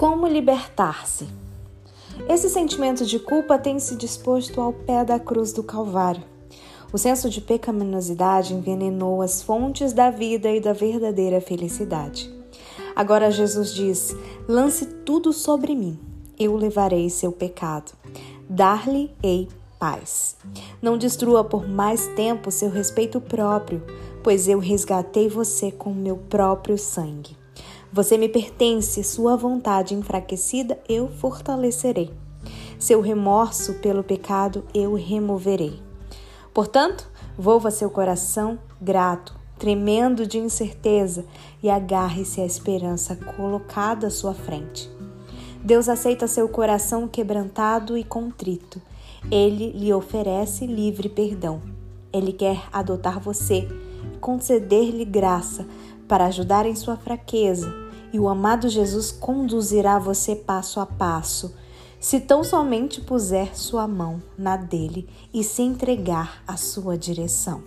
Como libertar-se? Esse sentimento de culpa tem se disposto ao pé da cruz do Calvário. O senso de pecaminosidade envenenou as fontes da vida e da verdadeira felicidade. Agora Jesus diz: lance tudo sobre mim, eu levarei seu pecado. Dar-lhe-ei paz. Não destrua por mais tempo seu respeito próprio, pois eu resgatei você com meu próprio sangue. Você me pertence, sua vontade enfraquecida eu fortalecerei. Seu remorso pelo pecado eu removerei. Portanto, volva seu coração grato, tremendo de incerteza, e agarre-se à esperança colocada à sua frente. Deus aceita seu coração quebrantado e contrito. Ele lhe oferece livre perdão. Ele quer adotar você e conceder-lhe graça para ajudar em sua fraqueza, e o amado Jesus conduzirá você passo a passo, se tão somente puser sua mão na dele e se entregar à sua direção.